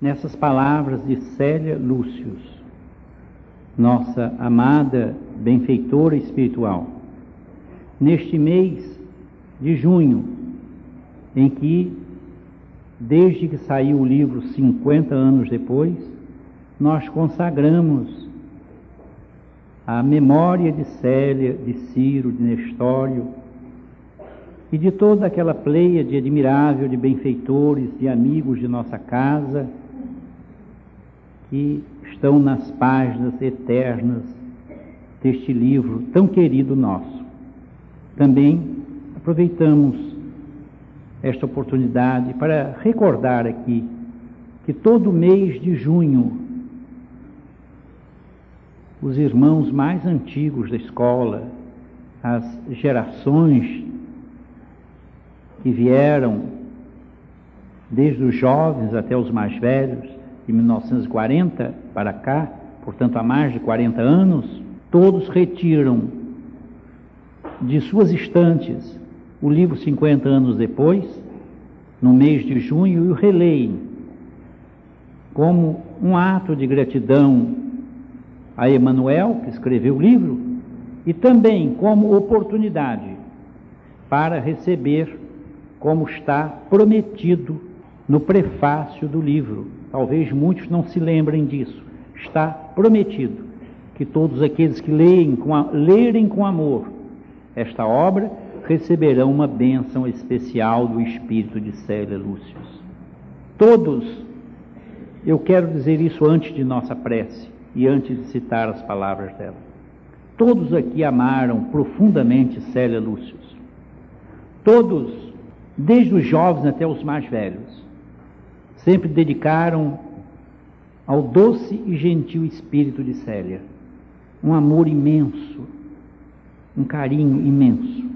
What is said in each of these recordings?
nessas palavras de Célia Lúcius, nossa amada benfeitora espiritual. Neste mês de junho, em que, desde que saiu o livro 50 anos depois, nós consagramos a memória de Célia, de Ciro, de Nestório e de toda aquela pleia de admirável de benfeitores, de amigos de nossa casa, que estão nas páginas eternas deste livro tão querido nosso. Também aproveitamos esta oportunidade para recordar aqui que todo mês de junho os irmãos mais antigos da escola, as gerações que vieram desde os jovens até os mais velhos, de 1940 para cá, portanto há mais de 40 anos, todos retiram de suas estantes o livro 50 anos depois, no mês de junho, e o releem como um ato de gratidão a Emanuel, que escreveu o livro, e também como oportunidade para receber, como está prometido no prefácio do livro. Talvez muitos não se lembrem disso. Está prometido que todos aqueles que leem com a, lerem com amor esta obra receberão uma bênção especial do Espírito de Célia Lúcius. Todos, eu quero dizer isso antes de nossa prece, e antes de citar as palavras dela. Todos aqui amaram profundamente Célia Lúcius. Todos, desde os jovens até os mais velhos, sempre dedicaram ao doce e gentil espírito de Célia um amor imenso, um carinho imenso.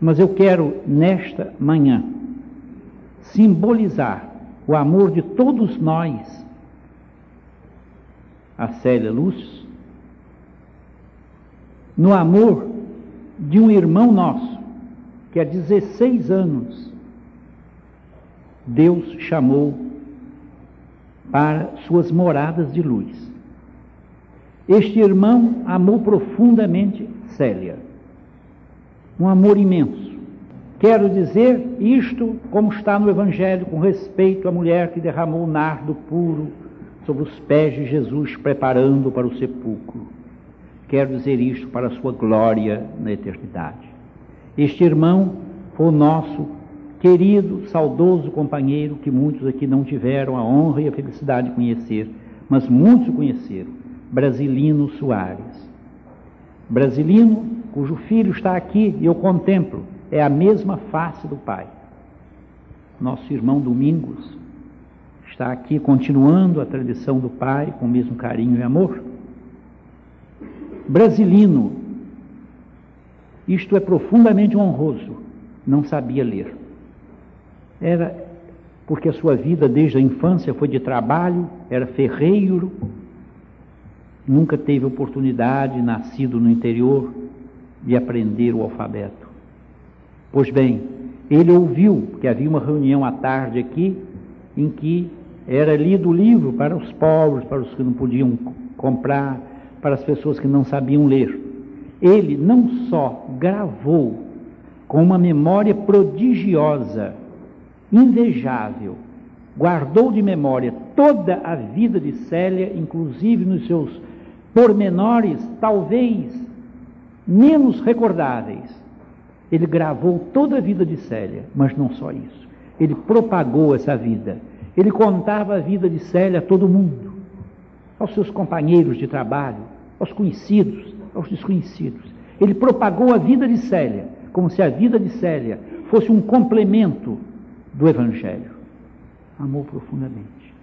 Mas eu quero, nesta manhã, simbolizar o amor de todos nós a Célia Luz, no amor de um irmão nosso, que há 16 anos Deus chamou para suas moradas de luz. Este irmão amou profundamente Célia, um amor imenso. Quero dizer isto como está no Evangelho com respeito à mulher que derramou nardo puro sobre os pés de Jesus, preparando para o sepulcro. Quero dizer isto para a sua glória na eternidade. Este irmão foi o nosso querido, saudoso companheiro que muitos aqui não tiveram a honra e a felicidade de conhecer, mas muitos o conheceram, Brasilino Soares. Brasilino, cujo filho está aqui e eu contemplo, é a mesma face do pai. Nosso irmão Domingos, está aqui continuando a tradição do pai com o mesmo carinho e amor. Brasilino, isto é profundamente honroso, não sabia ler. Era porque a sua vida desde a infância foi de trabalho, era ferreiro, nunca teve oportunidade, nascido no interior, de aprender o alfabeto. Pois bem, ele ouviu que havia uma reunião à tarde aqui em que era lido o livro para os pobres, para os que não podiam comprar, para as pessoas que não sabiam ler. Ele não só gravou com uma memória prodigiosa, invejável, guardou de memória toda a vida de Célia, inclusive nos seus pormenores, talvez menos recordáveis. Ele gravou toda a vida de Célia, mas não só isso. Ele propagou essa vida ele contava a vida de Célia a todo mundo, aos seus companheiros de trabalho, aos conhecidos, aos desconhecidos. Ele propagou a vida de Célia, como se a vida de Célia fosse um complemento do Evangelho. Amou profundamente.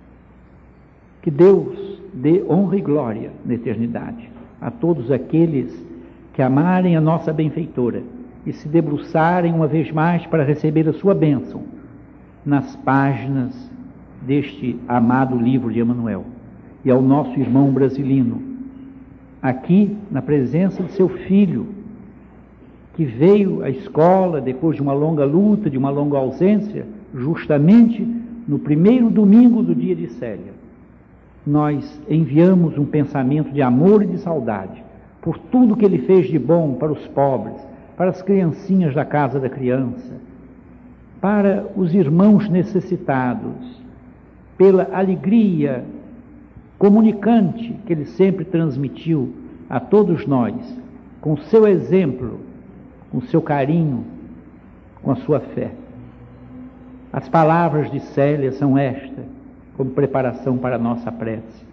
Que Deus dê honra e glória na eternidade a todos aqueles que amarem a nossa benfeitora e se debruçarem uma vez mais para receber a sua bênção nas páginas deste amado livro de Emanuel e ao nosso irmão brasilino, aqui na presença de seu filho, que veio à escola depois de uma longa luta, de uma longa ausência, justamente no primeiro domingo do dia de Célia, nós enviamos um pensamento de amor e de saudade por tudo que ele fez de bom para os pobres, para as criancinhas da casa da criança, para os irmãos necessitados, pela alegria comunicante que ele sempre transmitiu a todos nós, com seu exemplo, com seu carinho, com a sua fé. As palavras de Célia são estas, como preparação para a nossa prece.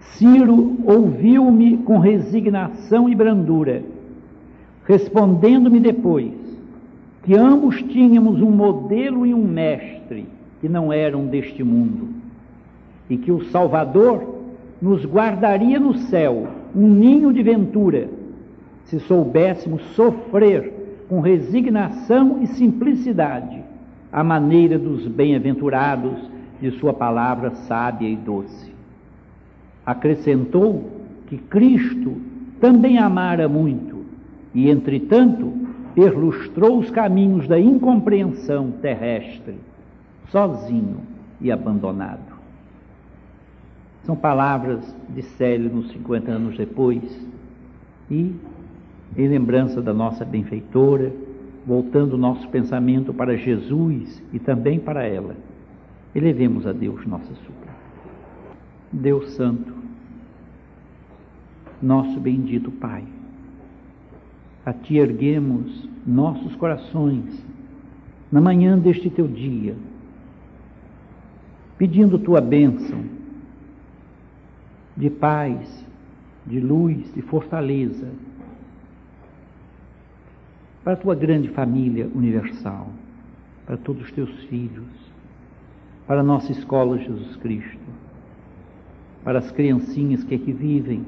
Ciro ouviu-me com resignação e brandura, respondendo-me depois que ambos tínhamos um modelo e um mestre que não eram deste mundo, e que o Salvador nos guardaria no céu um ninho de ventura, se soubéssemos sofrer com resignação e simplicidade a maneira dos bem-aventurados de Sua palavra sábia e doce. Acrescentou que Cristo também amara muito e, entretanto, perlustrou os caminhos da incompreensão terrestre, sozinho e abandonado. São palavras de Célio nos 50 anos depois e em lembrança da nossa benfeitora, voltando o nosso pensamento para Jesus e também para ela, elevemos a Deus nossa súplica. Deus Santo, nosso bendito Pai, a Ti erguemos nossos corações na manhã deste Teu dia, pedindo Tua bênção de paz, de luz, de fortaleza para a tua grande família universal, para todos os teus filhos, para a nossa escola Jesus Cristo, para as criancinhas que aqui vivem,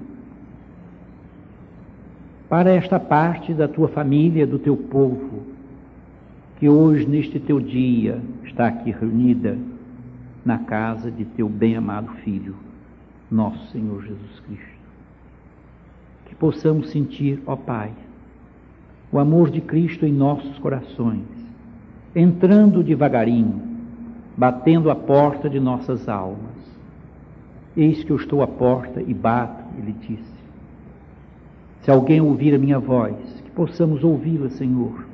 para esta parte da tua família, do teu povo, que hoje, neste teu dia, está aqui reunida na casa de teu bem-amado Filho, nosso Senhor Jesus Cristo. Que possamos sentir, ó Pai, o amor de Cristo em nossos corações, entrando devagarinho, batendo a porta de nossas almas. Eis que eu estou à porta e bato, ele disse. Se alguém ouvir a minha voz, que possamos ouvi-la, Senhor.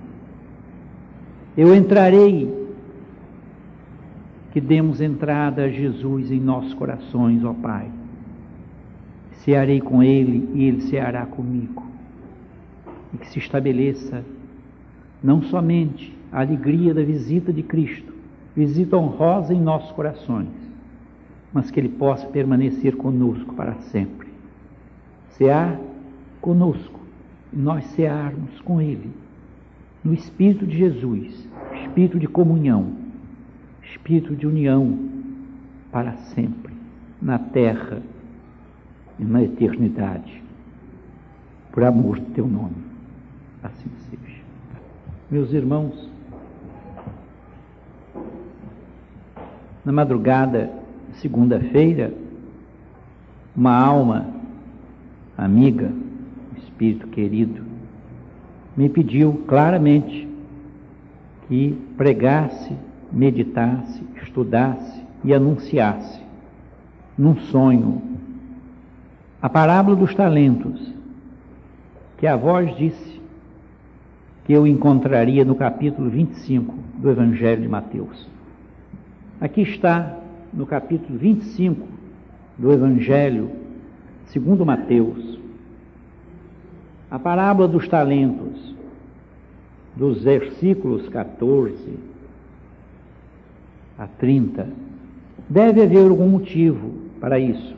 Eu entrarei, que demos entrada a Jesus em nossos corações, ó Pai. Cearei com Ele e Ele ceará comigo e que se estabeleça não somente a alegria da visita de Cristo, visita honrosa em nossos corações, mas que Ele possa permanecer conosco para sempre. Cear conosco e nós cearmos com Ele, no Espírito de Jesus, Espírito de comunhão, Espírito de união para sempre, na terra e na eternidade, por amor do Teu nome. Meus irmãos, na madrugada, segunda-feira, uma alma amiga, espírito querido, me pediu claramente que pregasse, meditasse, estudasse e anunciasse, num sonho, a parábola dos talentos, que a voz disse que eu encontraria no capítulo 25 do Evangelho de Mateus. Aqui está, no capítulo 25 do Evangelho segundo Mateus, a parábola dos talentos, dos versículos 14 a 30. Deve haver algum motivo para isso.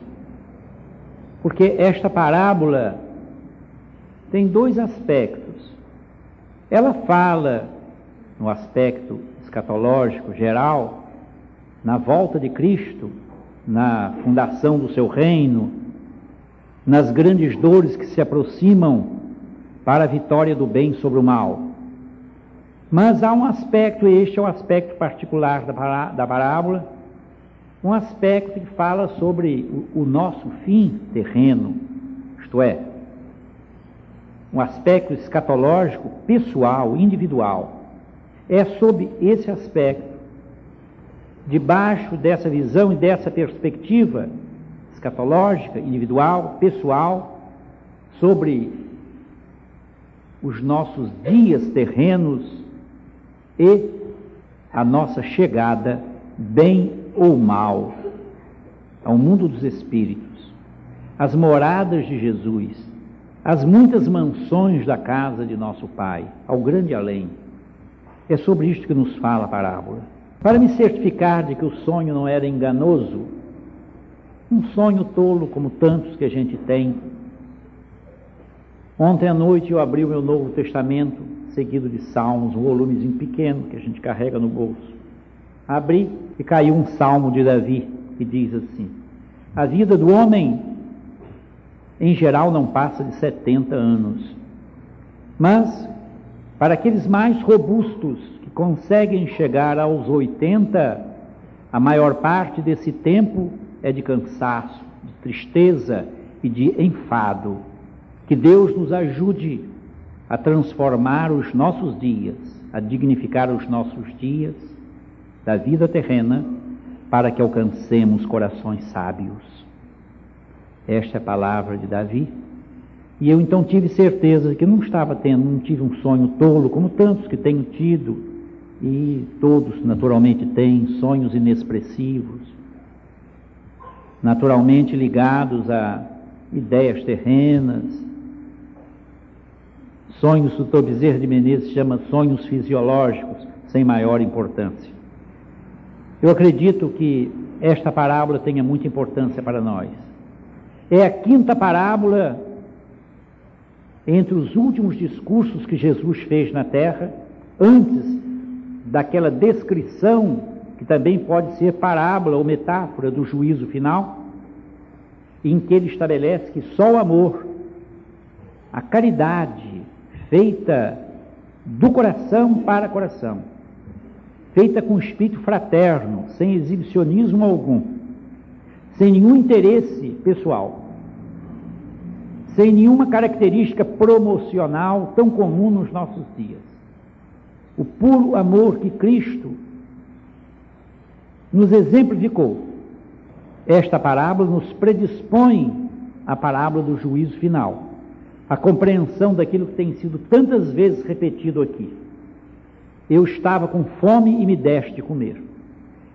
Porque esta parábola tem dois aspectos. Ela fala, no aspecto escatológico geral, na volta de Cristo, na fundação do seu reino, nas grandes dores que se aproximam para a vitória do bem sobre o mal. Mas há um aspecto, este é o um aspecto particular da parábola, um aspecto que fala sobre o nosso fim terreno, isto é, um aspecto escatológico pessoal, individual. É sob esse aspecto debaixo dessa visão e dessa perspectiva escatológica, individual, pessoal, sobre os nossos dias terrenos e a nossa chegada, bem ou mal, ao mundo dos espíritos, as moradas de Jesus, as muitas mansões da casa de nosso Pai, ao grande além. É sobre isto que nos fala a parábola. Para me certificar de que o sonho não era enganoso, um sonho tolo como tantos que a gente tem. Ontem à noite eu abri o meu Novo Testamento, seguido de Salmos, um volumezinho pequeno que a gente carrega no bolso. Abri e caiu um salmo de Davi que diz assim: A vida do homem, em geral, não passa de 70 anos. Mas, para aqueles mais robustos que conseguem chegar aos 80, a maior parte desse tempo é de cansaço, de tristeza e de enfado. Que Deus nos ajude a transformar os nossos dias, a dignificar os nossos dias da vida terrena, para que alcancemos corações sábios. Esta é a palavra de Davi. E eu então tive certeza de que não estava tendo, não tive um sonho tolo, como tantos que tenho tido, e todos naturalmente têm sonhos inexpressivos, naturalmente ligados a ideias terrenas. Sonhos, o. Bezerra de Menezes chama sonhos fisiológicos, sem maior importância. Eu acredito que esta parábola tenha muita importância para nós. É a quinta parábola entre os últimos discursos que Jesus fez na terra, antes daquela descrição que também pode ser parábola ou metáfora do juízo final, em que ele estabelece que só o amor, a caridade feita do coração para coração, feita com espírito fraterno, sem exibicionismo algum, sem nenhum interesse pessoal, sem nenhuma característica promocional tão comum nos nossos dias. O puro amor que Cristo nos exemplificou. Esta parábola nos predispõe à parábola do juízo final, a compreensão daquilo que tem sido tantas vezes repetido aqui. Eu estava com fome e me deste de comer.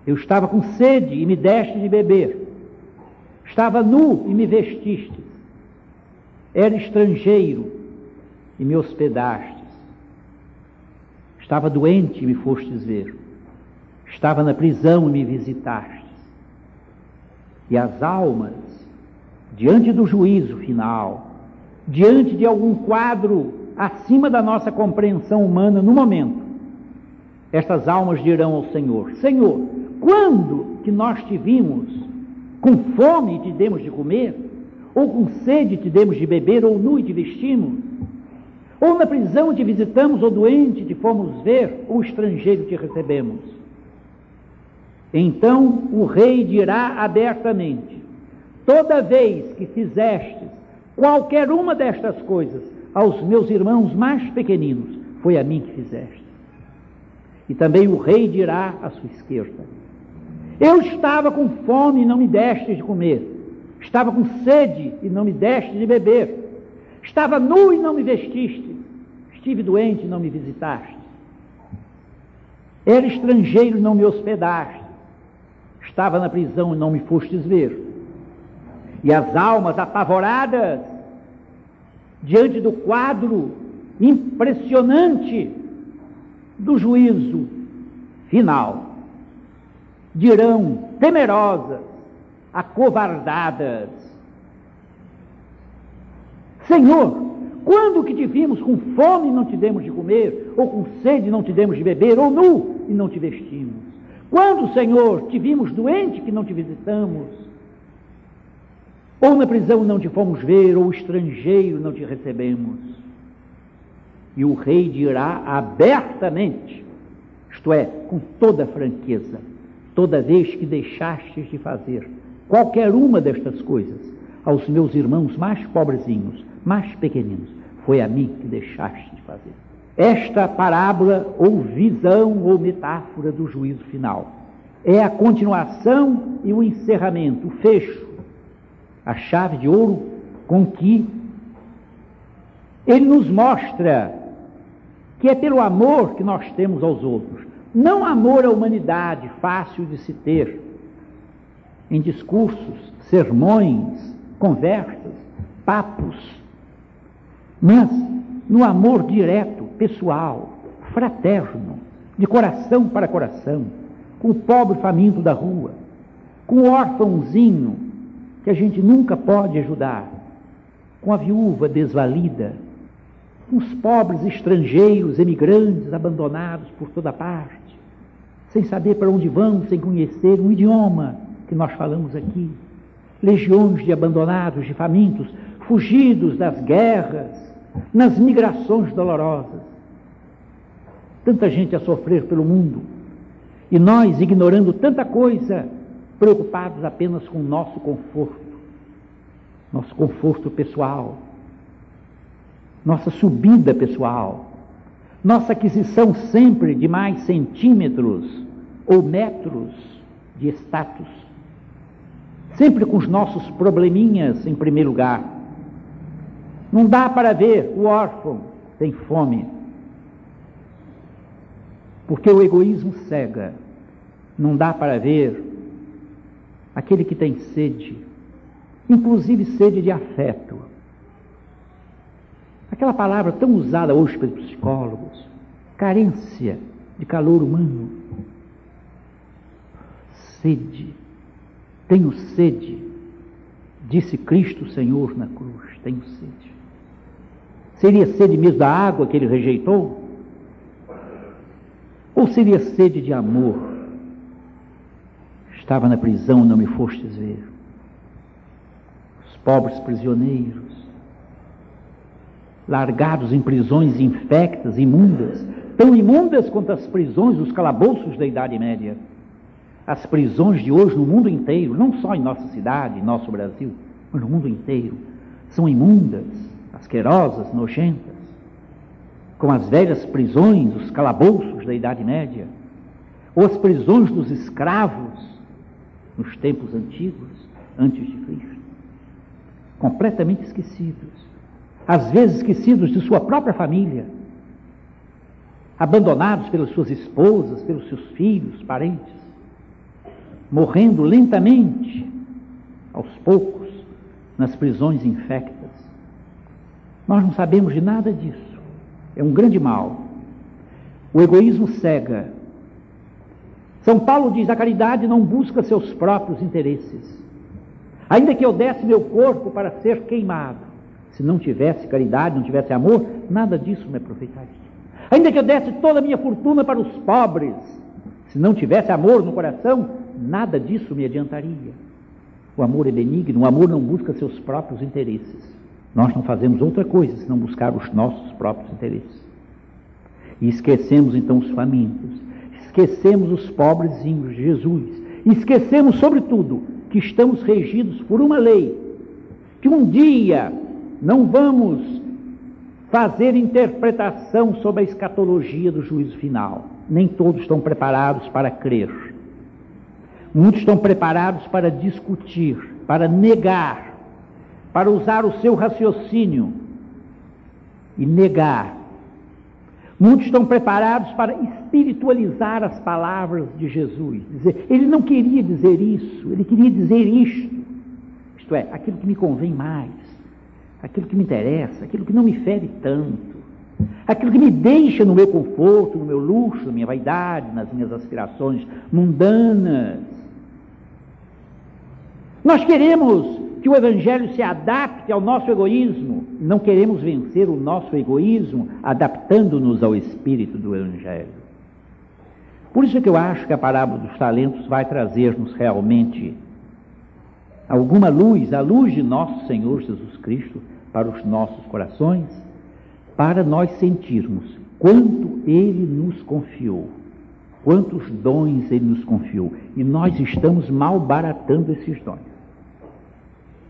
Eu estava com sede e me deste de beber. Estava nu e me vestiste. Era estrangeiro e me hospedastes. Estava doente e me fostes ver. Estava na prisão e me visitastes. E as almas, diante do juízo final, diante de algum quadro acima da nossa compreensão humana no momento, estas almas dirão ao Senhor: Senhor, quando que nós te vimos com fome e te demos de comer? Ou com sede te demos de beber? Ou nu e te vestimos? Ou na prisão te visitamos, ou doente te fomos ver, ou estrangeiro te recebemos? Então o rei dirá abertamente: Toda vez que fizestes qualquer uma destas coisas aos meus irmãos mais pequeninos, foi a mim que fizeste. E também o rei dirá à sua esquerda: Eu estava com fome e não me deste de comer. Estava com sede e não me deste de beber. Estava nu e não me vestiste. Estive doente e não me visitaste. Era estrangeiro e não me hospedaste. Estava na prisão e não me fostes ver. E as almas apavoradas, diante do quadro impressionante do juízo final, dirão temerosas, acovardadas: Senhor, quando que te vimos com fome e não te demos de comer, ou com sede e não te demos de beber, ou nu e não te vestimos? Quando, Senhor, te vimos doente que não te visitamos? Ou na prisão não te fomos ver, ou estrangeiro não te recebemos? E o rei dirá abertamente, isto é, com toda franqueza, toda vez que deixastes de fazer qualquer uma destas coisas aos meus irmãos mais pobrezinhos, mais pequeninos, foi a mim que deixaste de fazer. Esta parábola, ou visão, ou metáfora do juízo final, é a continuação e o encerramento, o fecho, a chave de ouro com que ele nos mostra que é pelo amor que nós temos aos outros, não amor à humanidade, fácil de se ter, em discursos, sermões, conversas, papos, mas no amor direto, pessoal, fraterno, de coração para coração, com o pobre faminto da rua, com o órfãozinho que a gente nunca pode ajudar, com a viúva desvalida, com os pobres estrangeiros, emigrantes, abandonados por toda parte, sem saber para onde vão, sem conhecer um idioma que nós falamos aqui. Legiões de abandonados, de famintos, fugidos das guerras, nas migrações dolorosas. Tanta gente a sofrer pelo mundo. E nós, ignorando tanta coisa, preocupados apenas com o nosso conforto, nosso conforto pessoal, nossa subida pessoal, nossa aquisição sempre de mais centímetros ou metros de status, sempre com os nossos probleminhas em primeiro lugar. Não dá para ver o órfão tem fome, porque o egoísmo cega. Não dá para ver aquele que tem sede, inclusive sede de afeto Aquela palavra tão usada hoje pelos psicólogos, carência de calor humano. Sede. Tenho sede, disse Cristo Senhor na cruz. Tenho sede. Seria sede mesmo da água que ele rejeitou? Ou seria sede de amor? Estava na prisão, não me fostes ver. Os pobres prisioneiros, largados em prisões infectas, imundas, tão imundas quanto as prisões, os calabouços da Idade Média. As prisões de hoje no mundo inteiro, não só em nossa cidade, em nosso Brasil, mas no mundo inteiro, são imundas, asquerosas, nojentas, como as velhas prisões, os calabouços da Idade Média, ou as prisões dos escravos nos tempos antigos, antes de Cristo, completamente esquecidos às vezes esquecidos de sua própria família, abandonados pelas suas esposas, pelos seus filhos, parentes, morrendo lentamente, aos poucos, nas prisões infectas. Nós não sabemos de nada disso. É um grande mal. O egoísmo cega. São Paulo diz: a caridade não busca seus próprios interesses. Ainda que eu desse meu corpo para ser queimado, se não tivesse caridade, não tivesse amor, nada disso me aproveitaria. Ainda que eu desse toda a minha fortuna para os pobres, se não tivesse amor no coração, nada disso me adiantaria. O amor é benigno, o amor não busca seus próprios interesses. Nós não fazemos outra coisa senão buscar os nossos próprios interesses. E esquecemos então os famintos, esquecemos os pobrezinhos de Jesus, esquecemos, sobretudo, que estamos regidos por uma lei, que um dia não vamos fazer interpretação sobre a escatologia do juízo final. Nem todos estão preparados para crer. Muitos estão preparados para discutir, para negar, para usar o seu raciocínio e negar. Muitos estão preparados para espiritualizar as palavras de Jesus. Dizer, ele não queria dizer isso, ele queria dizer isto. Isto é, aquilo que me convém mais aquilo que me interessa, aquilo que não me fere tanto, aquilo que me deixa no meu conforto, no meu luxo, na minha vaidade, nas minhas aspirações mundanas. Nós queremos que o Evangelho se adapte ao nosso egoísmo, não queremos vencer o nosso egoísmo adaptando-nos ao espírito do Evangelho. Por isso é que eu acho que a parábola dos talentos vai trazer-nos realmente alguma luz, a luz de nosso Senhor Jesus Cristo para os nossos corações, para nós sentirmos quanto Ele nos confiou, quantos dons Ele nos confiou, e nós estamos malbaratando esses dons.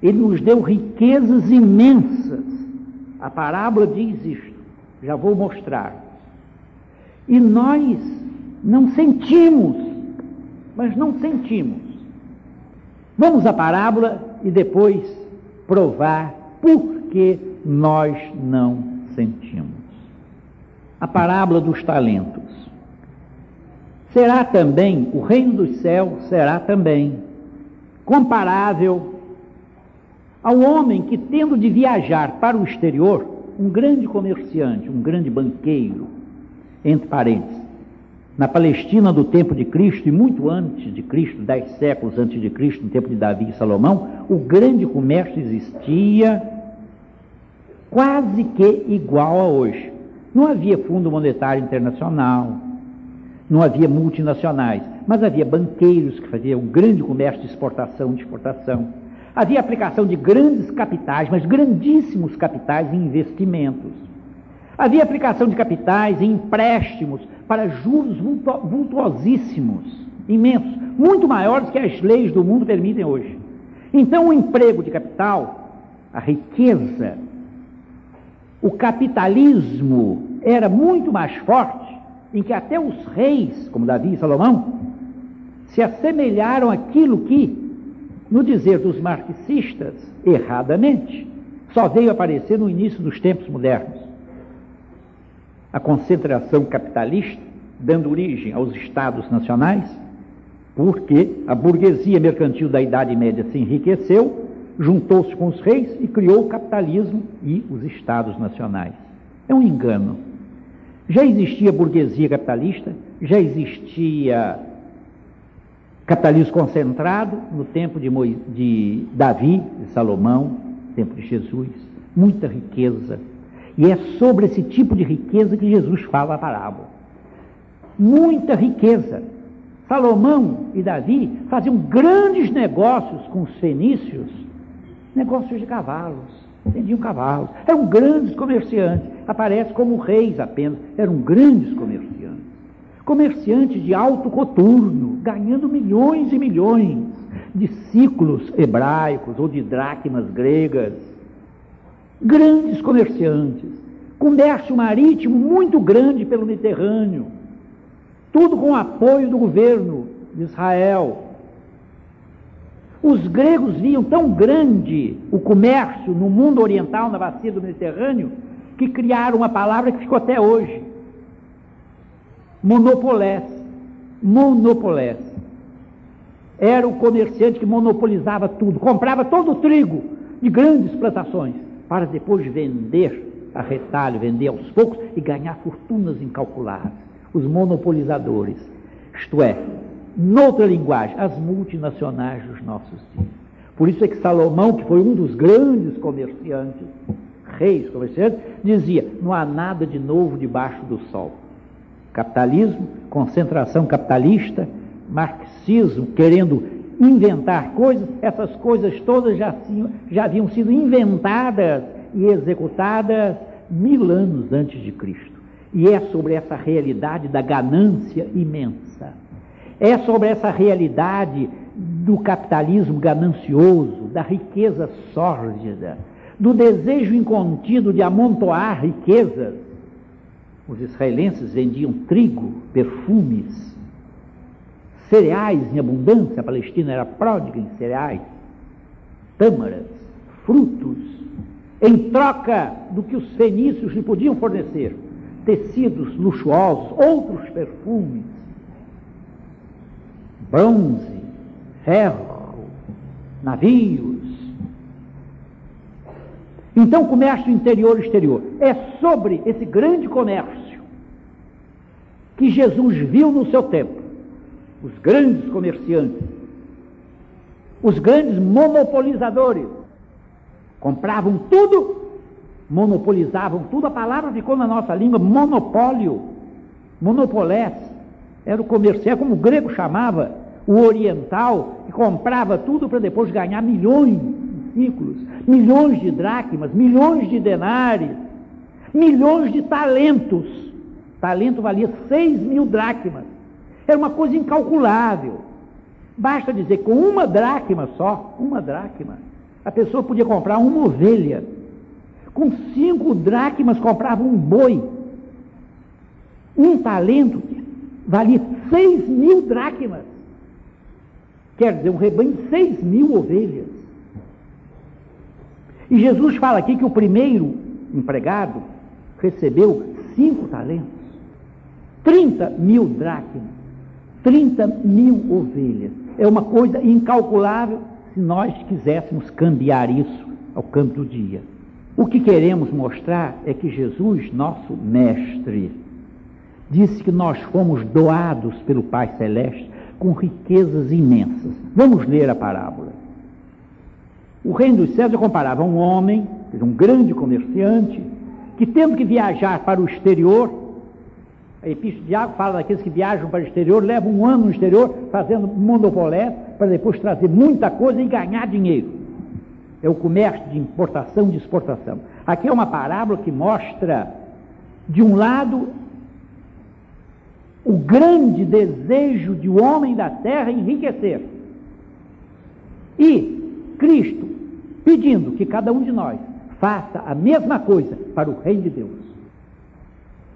Ele nos deu riquezas imensas. A parábola diz isto, já vou mostrar. E nós não sentimos mas não sentimos. Vamos à parábola e depois provar por que nós não sentimos. A parábola dos talentos. Será também, o reino dos céus será também comparável ao homem que, tendo de viajar para o exterior, um grande comerciante, um grande banqueiro, entre parênteses, na Palestina do tempo de Cristo e muito antes de Cristo, dez séculos antes de Cristo, no tempo de Davi e Salomão, o grande comércio existia quase que igual a hoje. Não havia Fundo Monetário Internacional, não havia multinacionais, mas havia banqueiros que faziam grande comércio de exportação e de exportação. Havia aplicação de grandes capitais, mas grandíssimos capitais em investimentos. Havia aplicação de capitais em empréstimos para juros vultuosíssimos, imensos, muito maiores que as leis do mundo permitem hoje. Então, o emprego de capital, a riqueza, o capitalismo era muito mais forte, em que até os reis, como Davi e Salomão, se assemelharam àquilo que, no dizer dos marxistas, erradamente, só veio aparecer no início dos tempos modernos a concentração capitalista, dando origem aos estados nacionais, porque a burguesia mercantil da Idade Média se enriqueceu, juntou-se com os reis e criou o capitalismo e os estados nacionais. É um engano. Já existia burguesia capitalista, já existia capitalismo concentrado no tempo de, Mo... de Davi, de Salomão, tempo de Jesus, muita riqueza, e é sobre esse tipo de riqueza que Jesus fala a parábola. Muita riqueza. Salomão e Davi faziam grandes negócios com os fenícios, negócios de cavalos, vendiam cavalos, eram grandes comerciantes, aparece como reis apenas, eram grandes comerciantes. Comerciantes de alto coturno, ganhando milhões e milhões de ciclos hebraicos ou de dracmas gregas grandes comerciantes, comércio marítimo muito grande pelo Mediterrâneo, tudo com apoio do governo de Israel. Os gregos viam tão grande o comércio no mundo oriental, na bacia do Mediterrâneo, que criaram uma palavra que ficou até hoje: monopolés. Monopolés. Era o comerciante que monopolizava tudo, comprava todo o trigo de grandes plantações para depois vender a retalho, vender aos poucos e ganhar fortunas incalculáveis. Os monopolizadores, isto é, noutra linguagem, as multinacionais dos nossos dias. Por isso é que Salomão, que foi um dos grandes comerciantes, reis comerciantes, dizia: não há nada de novo debaixo do sol. Capitalismo, concentração capitalista, marxismo, querendo inventar coisas, essas coisas todas já, já haviam sido inventadas e executadas mil anos antes de Cristo. E é sobre essa realidade da ganância imensa. É sobre essa realidade do capitalismo ganancioso, da riqueza sórdida, do desejo incontido de amontoar riquezas. Os israelenses vendiam trigo, perfumes, cereais em abundância, a Palestina era pródiga em cereais, tâmaras, frutos, em troca do que os fenícios lhe podiam fornecer, tecidos luxuosos, outros perfumes, bronze, ferro, navios. Então, comércio interior e exterior. É sobre esse grande comércio que Jesus viu no seu tempo. Os grandes comerciantes, os grandes monopolizadores, compravam tudo, monopolizavam tudo, a palavra ficou na nossa língua monopólio, monopolés, era o comerciante, como o grego chamava, o oriental, que comprava tudo para depois ganhar milhões milhões de dracmas, milhões de denários, milhões de talentos. Talento valia seis mil dracmas. Era uma coisa incalculável. Basta dizer, com uma dracma só, uma dracma, a pessoa podia comprar uma ovelha. Com cinco dracmas comprava um boi. Um talento valia seis mil dracmas. Quer dizer, um rebanho de seis mil ovelhas. E Jesus fala aqui que o primeiro empregado recebeu cinco talentos, 30 mil dracmas, 30 mil ovelhas. É uma coisa incalculável se nós quiséssemos cambiar isso ao câmbio do dia. O que queremos mostrar é que Jesus, nosso mestre, disse que nós fomos doados pelo Pai Celeste com riquezas imensas. Vamos ler a parábola. O reino dos céus é comparava a um homem, um grande comerciante, que tendo que viajar para o exterior, a Epístola de fala daqueles que viajam para o exterior, levam um ano no exterior fazendo monopolé para depois trazer muita coisa e ganhar dinheiro. É o comércio de importação e de exportação. Aqui é uma parábola que mostra, de um lado, o grande desejo de um homem da terra enriquecer. E Cristo pedindo que cada um de nós faça a mesma coisa para o reino de Deus.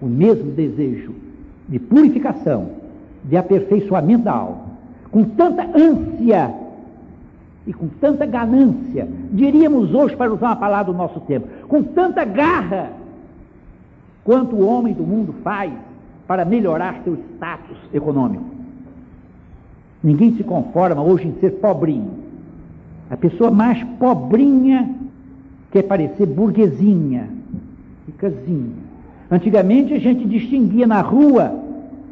O mesmo desejo de purificação, de aperfeiçoamento da alma, com tanta ânsia e com tanta ganância, diríamos hoje para usar uma palavra do nosso tempo, com tanta garra, quanto o homem do mundo faz para melhorar seu status econômico. Ninguém se conforma hoje em ser pobrinho. A pessoa mais pobrinha quer parecer burguesinha, ricazinha. Antigamente a gente distinguia na rua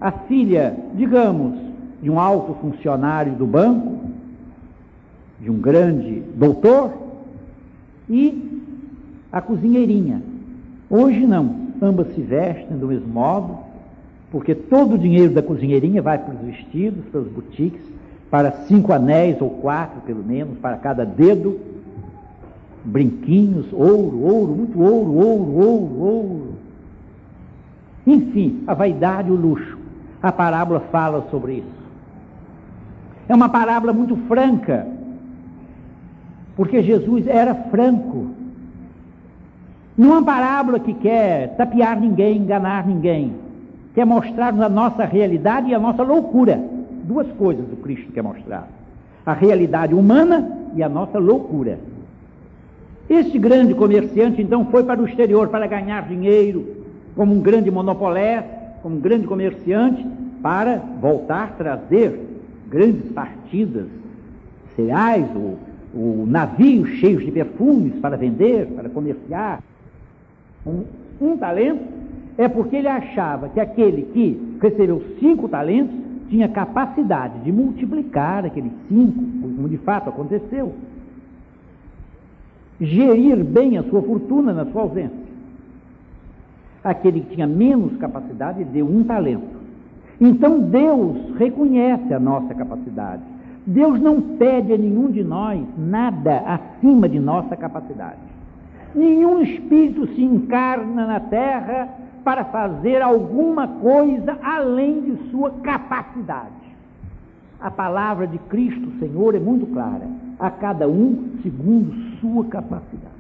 a filha, digamos, de um alto funcionário do banco, de um grande doutor, e a cozinheirinha. Hoje não, ambas se vestem do mesmo modo, porque todo o dinheiro da cozinheirinha vai para os vestidos, para os boutiques, para cinco anéis ou quatro, pelo menos, para cada dedo, brinquinhos, ouro, ouro, muito ouro, ouro, ouro, ouro. Enfim, a vaidade e o luxo. A parábola fala sobre isso. É uma parábola muito franca, porque Jesus era franco. Não é uma parábola que quer tapear ninguém, enganar ninguém quer mostrar-nos a nossa realidade e a nossa loucura. Duas coisas o Cristo quer mostrar: a realidade humana e a nossa loucura. Este grande comerciante então foi para o exterior para ganhar dinheiro, como um grande monopolé, como um grande comerciante, para voltar trazer grandes partidas, cereais, o, o navios cheios de perfumes para vender, para comerciar. Um, um talento é porque ele achava que aquele que recebeu cinco talentos tinha capacidade de multiplicar aqueles cinco, como de fato aconteceu. Gerir bem a sua fortuna na sua ausência. Aquele que tinha menos capacidade deu um talento. Então Deus reconhece a nossa capacidade. Deus não pede a nenhum de nós nada acima de nossa capacidade. Nenhum espírito se encarna na terra para fazer alguma coisa além de sua capacidade. A palavra de Cristo, Senhor, é muito clara. A cada um segundo sua capacidade.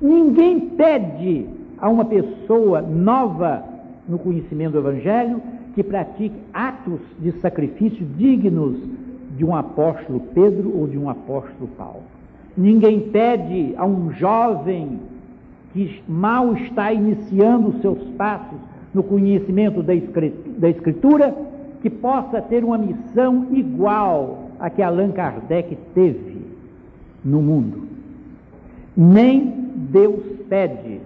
Ninguém pede a uma pessoa nova no conhecimento do Evangelho que pratique atos de sacrifício dignos de um apóstolo Pedro ou de um apóstolo Paulo. Ninguém pede a um jovem que mal está iniciando seus passos no conhecimento da Escritura, que possa ter uma missão igual a que Allan Kardec teve no mundo. Nem Deus pede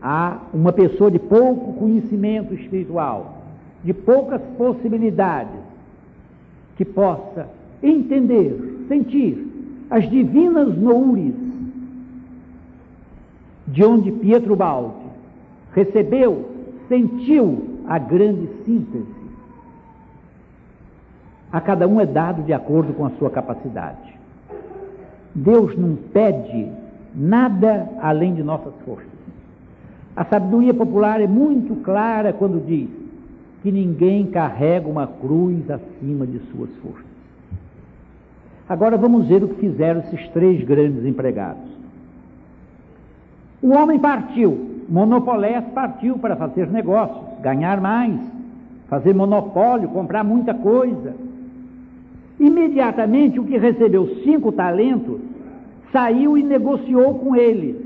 a uma pessoa de pouco conhecimento espiritual, de poucas possibilidades, que possa entender, sentir as divinas noures de onde Pietro Baldi recebeu, sentiu a grande síntese. A cada um é dado de acordo com a sua capacidade. Deus não pede nada além de nossas forças. A sabedoria popular é muito clara quando diz que ninguém carrega uma cruz acima de suas forças. Agora vamos ver o que fizeram esses três grandes empregados. O homem partiu, Monopolés partiu para fazer negócios, ganhar mais, fazer monopólio, comprar muita coisa. Imediatamente o que recebeu cinco talentos saiu e negociou com ele,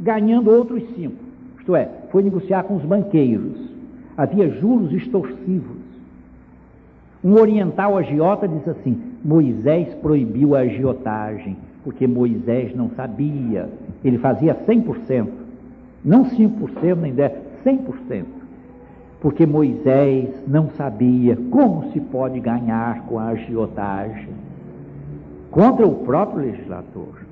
ganhando outros cinco. Isto é, foi negociar com os banqueiros. Havia juros extorsivos. Um oriental agiota disse assim: Moisés proibiu a agiotagem, porque Moisés não sabia. Ele fazia 100%, não 5% nem 10%, 100%. Porque Moisés não sabia como se pode ganhar com a agiotagem contra o próprio legislador.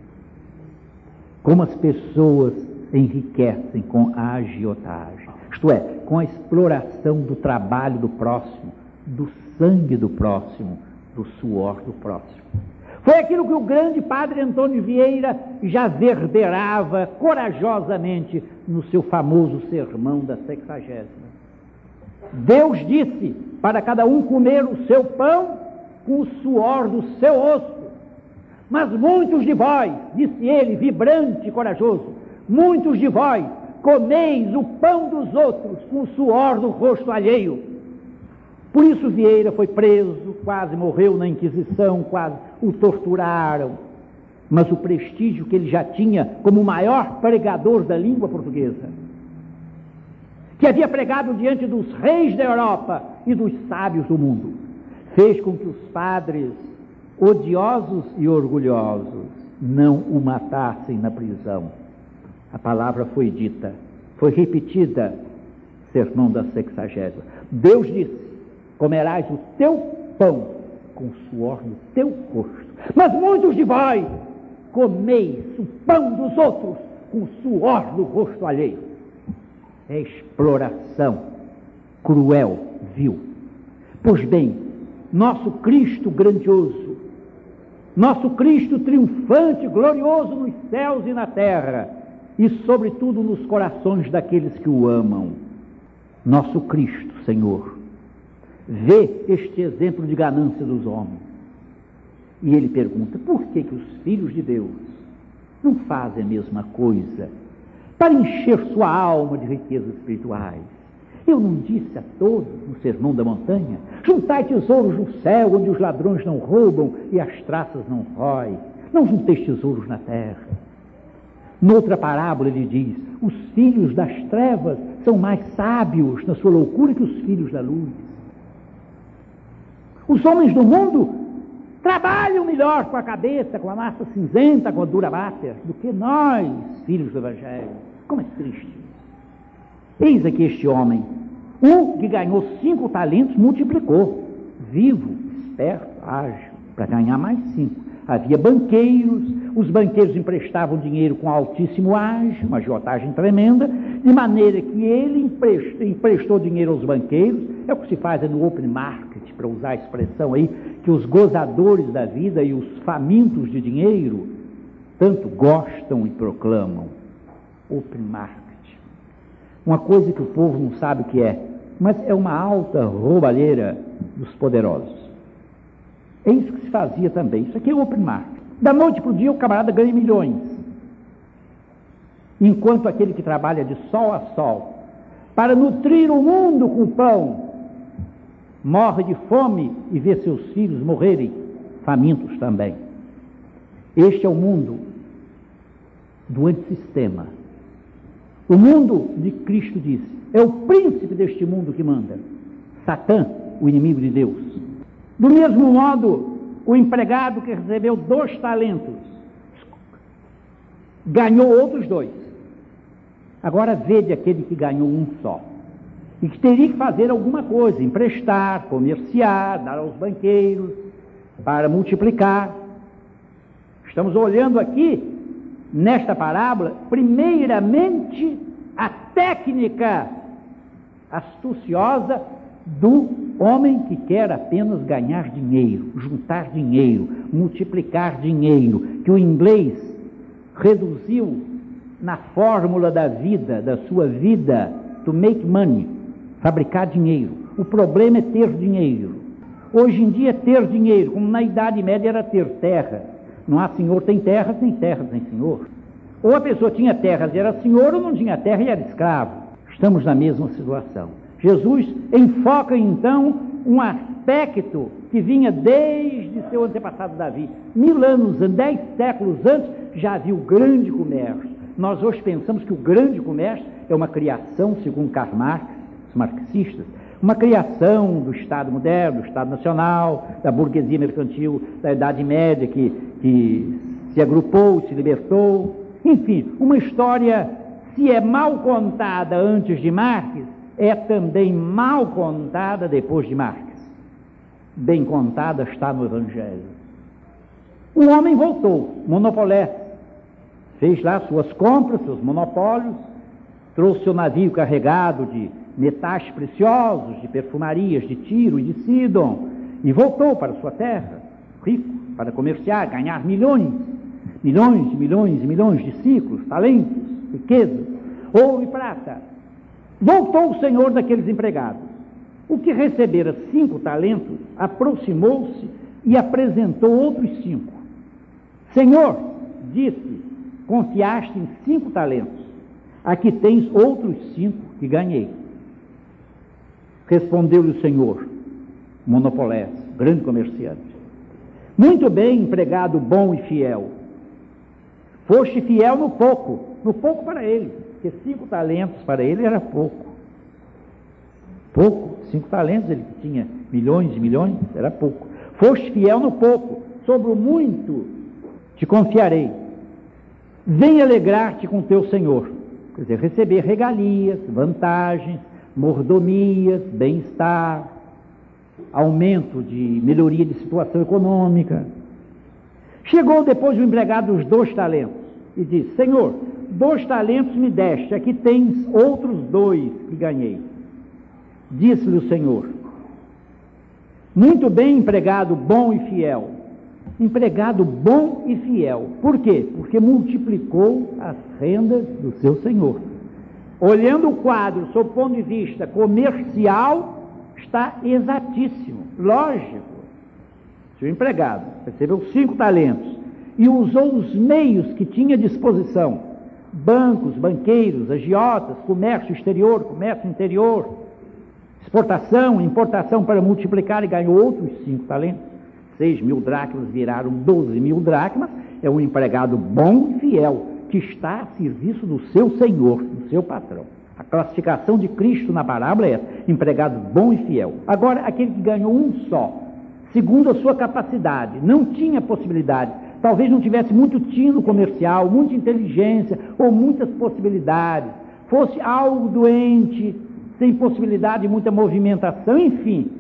Como as pessoas enriquecem com a agiotagem, isto é, com a exploração do trabalho do próximo, do sangue do próximo, do suor do próximo. Foi aquilo que o grande padre Antônio Vieira já verderava corajosamente no seu famoso sermão da sexagésima. Deus disse para cada um comer o seu pão com o suor do seu osso. Mas muitos de vós, disse ele, vibrante e corajoso, muitos de vós comeis o pão dos outros com o suor do rosto alheio. Por isso Vieira foi preso, quase morreu na Inquisição, quase o torturaram. Mas o prestígio que ele já tinha como o maior pregador da língua portuguesa, que havia pregado diante dos reis da Europa e dos sábios do mundo, fez com que os padres, odiosos e orgulhosos, não o matassem na prisão. A palavra foi dita, foi repetida, sermão da sexagésima. Deus disse: comerás o teu pão com suor no teu rosto. Mas muitos de vós comeis o pão dos outros com suor no rosto alheio. É exploração cruel, vil. Pois bem, nosso Cristo grandioso, nosso Cristo triunfante, glorioso nos céus e na terra, e sobretudo nos corações daqueles que o amam. Nosso Cristo, Senhor, vê este exemplo de ganância dos homens. E ele pergunta: por que, que os filhos de Deus não fazem a mesma coisa para encher sua alma de riquezas espirituais? Eu não disse a todos no Sermão da Montanha: juntai tesouros no céu, onde os ladrões não roubam e as traças não roem. Não junteis tesouros na terra. Noutra parábola ele diz: os filhos das trevas são mais sábios na sua loucura que os filhos da luz. Os homens do mundo trabalham melhor com a cabeça, com a massa cinzenta, com a dura báter, do que nós, filhos do Evangelho. Como é triste. Eis aqui este homem, um que ganhou cinco talentos, multiplicou, vivo, esperto, ágil, para ganhar mais cinco. Havia banqueiros, os banqueiros emprestavam dinheiro com altíssimo ágio, uma agiotagem tremenda, de maneira que ele emprestou, emprestou dinheiro aos banqueiros, é o que se faz no open market, para usar a expressão aí, que os gozadores da vida e os famintos de dinheiro tanto gostam e proclamam. Open market. Uma coisa que o povo não sabe o que é, mas é uma alta roubalheira dos poderosos. É isso que se fazia também. Isso aqui é open market. Da noite para o dia o camarada ganha milhões. Enquanto aquele que trabalha de sol a sol para nutrir o mundo com pão morre de fome e vê seus filhos morrerem famintos também. Este é o mundo do antissistema. O mundo de Cristo diz, é o príncipe deste mundo que manda. Satã, o inimigo de Deus. Do mesmo modo, o empregado que recebeu dois talentos ganhou outros dois. Agora vede aquele que ganhou um só e que teria que fazer alguma coisa, emprestar, comerciar, dar aos banqueiros, para multiplicar. Estamos olhando aqui, nesta parábola, primeiramente a técnica astuciosa do homem que quer apenas ganhar dinheiro, juntar dinheiro, multiplicar dinheiro, que o inglês reduziu na fórmula da vida, da sua vida, to make money fabricar dinheiro. O problema é ter dinheiro. Hoje em dia, ter dinheiro, como na Idade Média era ter terra. Não há senhor tem terra, tem terra tem senhor. Ou a pessoa tinha terras e era senhor, ou não tinha terra e era escravo. Estamos na mesma situação. Jesus enfoca então um aspecto que vinha desde seu antepassado Davi. Mil anos, dez séculos antes, já havia o grande comércio. Nós hoje pensamos que o grande comércio é uma criação, segundo Karl Marx, marxistas, uma criação do Estado moderno, do Estado nacional, da burguesia mercantil da Idade Média que, que se agrupou, se libertou. Enfim, uma história, se é mal contada antes de Marx, é também mal contada depois de Marx. Bem contada está no Evangelho. O homem voltou, monopolé, fez lá suas compras, seus monopólios, trouxe seu navio carregado de metais preciosos, de perfumarias de Tiro e de Sidon, e voltou para sua terra, rico, para comerciar, ganhar milhões, milhões e milhões e milhões de ciclos, talentos, riquezas, ouro e prata. Voltou o senhor daqueles empregados. O que recebera cinco talentos aproximou-se e apresentou outros cinco. Senhor, disse, confiaste em cinco talentos. Aqui tens outros cinco que ganhei. Respondeu-lhe o Senhor, monopolés, grande comerciante. Muito bem, empregado bom e fiel. Foste fiel no pouco, no pouco para ele, porque cinco talentos para ele era pouco. Pouco, cinco talentos, ele tinha milhões e milhões, era pouco. Foste fiel no pouco, sobre o muito te confiarei. Vem alegrar-te com teu Senhor. Quer dizer, receber regalias, vantagens, mordomias, bem-estar, aumento de melhoria de situação econômica. Chegou depois o empregado dos dois talentos e disse: Senhor, dois talentos me deste, aqui tens outros dois que ganhei. Disse-lhe o Senhor: Muito bem, empregado bom e fiel. Empregado bom e fiel. Por quê? Porque multiplicou as rendas do seu Senhor. Olhando o quadro sob o ponto de vista comercial, está exatíssimo, lógico. Seu empregado recebeu cinco talentos e usou os meios que tinha à disposição: bancos, banqueiros, agiotas, comércio exterior, comércio interior, exportação, importação para multiplicar e ganhou outros cinco talentos. Seis mil dracmas viraram doze mil dracmas. É um empregado bom e fiel que está a serviço do seu senhor, do seu patrão. A classificação de Cristo na parábola é empregado bom e fiel. Agora, aquele que ganhou um só, segundo a sua capacidade, não tinha possibilidade, talvez não tivesse muito tino comercial, muita inteligência ou muitas possibilidades, fosse algo doente, sem possibilidade de muita movimentação, enfim,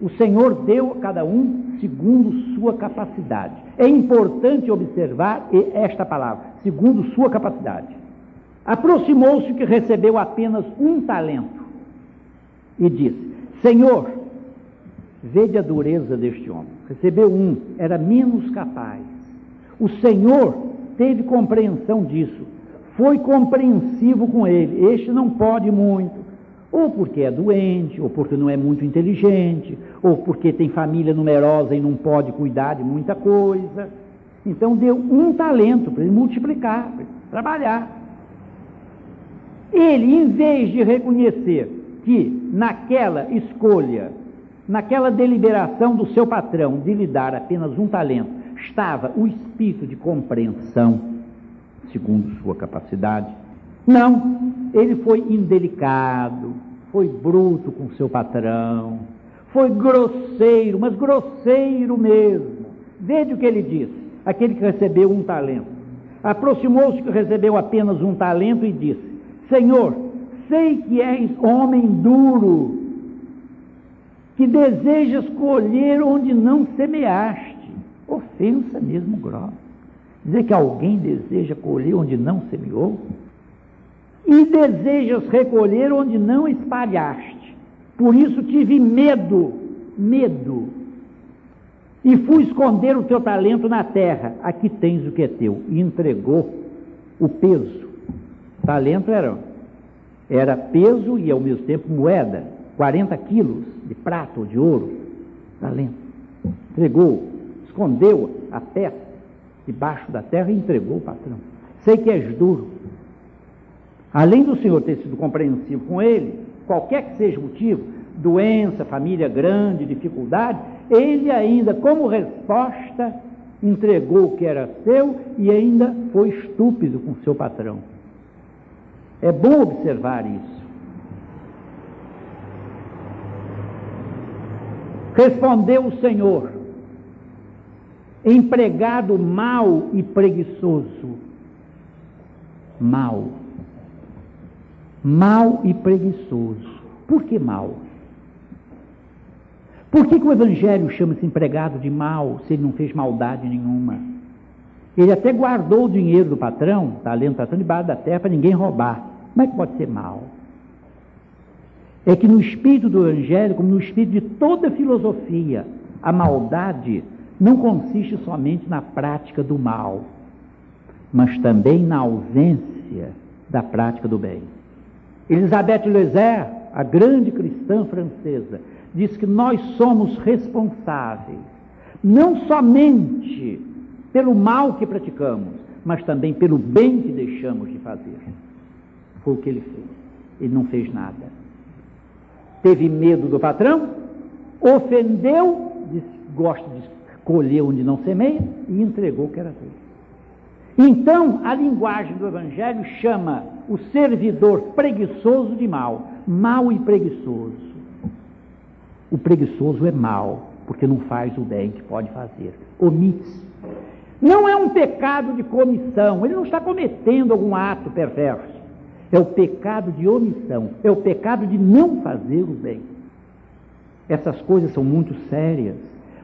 o Senhor deu a cada um segundo sua capacidade. É importante observar esta palavra, segundo sua capacidade. Aproximou-se que recebeu apenas um talento e disse: Senhor, vede a dureza deste homem. Recebeu um, era menos capaz. O Senhor teve compreensão disso, foi compreensivo com ele. Este não pode muito, ou porque é doente, ou porque não é muito inteligente, ou porque tem família numerosa e não pode cuidar de muita coisa. Então deu um talento para ele multiplicar, para ele trabalhar. Ele, em vez de reconhecer que naquela escolha, naquela deliberação do seu patrão de lhe dar apenas um talento, estava o espírito de compreensão, segundo sua capacidade, não, ele foi indelicado, foi bruto com seu patrão, foi grosseiro, mas grosseiro mesmo. Veja o que ele disse: aquele que recebeu um talento. Aproximou-se que recebeu apenas um talento e disse: Senhor, sei que és homem duro, que desejas colher onde não semeaste. Ofensa mesmo grossa. Dizer que alguém deseja colher onde não semeou e desejas recolher onde não espalhaste. Por isso tive medo, medo. E fui esconder o teu talento na terra. Aqui tens o que é teu. E entregou o peso. Talento era, era peso e ao mesmo tempo moeda. 40 quilos de prata ou de ouro. Talento. Entregou, escondeu a peça debaixo da terra e entregou o patrão. Sei que és duro, Além do Senhor ter sido compreensivo com ele, qualquer que seja o motivo, doença, família grande, dificuldade, ele ainda, como resposta, entregou o que era seu e ainda foi estúpido com seu patrão. É bom observar isso. Respondeu o Senhor: empregado mau e preguiçoso. Mal. Mal e preguiçoso. Por que mal? Por que, que o Evangelho chama-se empregado de mal se ele não fez maldade nenhuma? Ele até guardou o dinheiro do patrão, está lendo patrão debaixo da terra para ninguém roubar. Como é que pode ser mal? É que no espírito do Evangelho, como no espírito de toda filosofia, a maldade não consiste somente na prática do mal, mas também na ausência da prática do bem. Elizabeth Lezer, a grande cristã francesa, diz que nós somos responsáveis não somente pelo mal que praticamos, mas também pelo bem que deixamos de fazer. Foi o que ele fez. Ele não fez nada. Teve medo do patrão, ofendeu, gosta de colher onde não semeia e entregou o que era dele. Então, a linguagem do Evangelho chama o servidor preguiçoso de mal, mal e preguiçoso. O preguiçoso é mal, porque não faz o bem que pode fazer, omite-se. Não é um pecado de comissão, ele não está cometendo algum ato perverso. É o pecado de omissão, é o pecado de não fazer o bem. Essas coisas são muito sérias,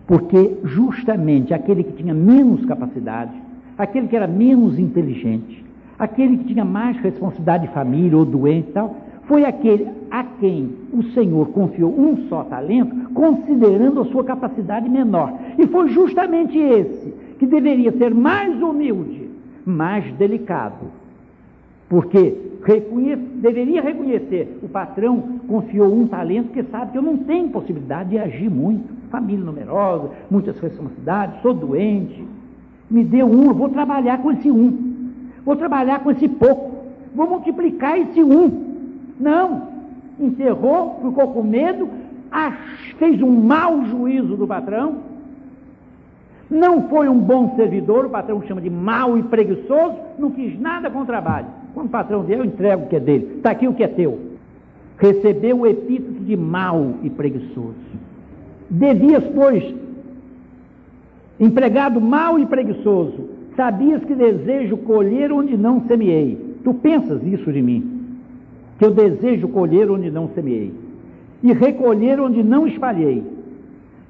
porque justamente aquele que tinha menos capacidade, aquele que era menos inteligente, aquele que tinha mais responsabilidade de família ou doente e tal, foi aquele a quem o Senhor confiou um só talento, considerando a sua capacidade menor. E foi justamente esse que deveria ser mais humilde, mais delicado. Porque reconhece, deveria reconhecer, o patrão confiou um talento que sabe que eu não tenho possibilidade de agir muito. Família numerosa, muitas responsabilidades, sou doente. Me deu um, eu vou trabalhar com esse um. Vou trabalhar com esse pouco. Vou multiplicar esse um. Não. Enterrou, ficou com medo, fez um mau juízo do patrão. Não foi um bom servidor, o patrão chama de mau e preguiçoso, não quis nada com o trabalho. Quando o patrão vier, eu entrego o que é dele. Está aqui o que é teu. Recebeu o epíteto de mau e preguiçoso. Devias, pois, empregado mau e preguiçoso, sabias que desejo colher onde não semeei. Tu pensas isso de mim? Que eu desejo colher onde não semeei, e recolher onde não espalhei.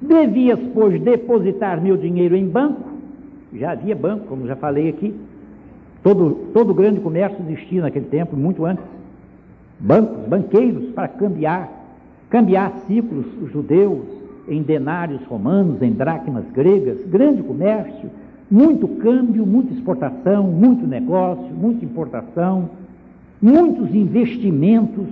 Devias, pois, depositar meu dinheiro em banco, já havia banco, como já falei aqui, todo, todo grande comércio existia naquele tempo, muito antes. Bancos, banqueiros para cambiar, cambiar ciclos judeus em denários romanos, em dracmas gregas, grande comércio, muito câmbio, muita exportação, muito negócio, muita importação muitos investimentos.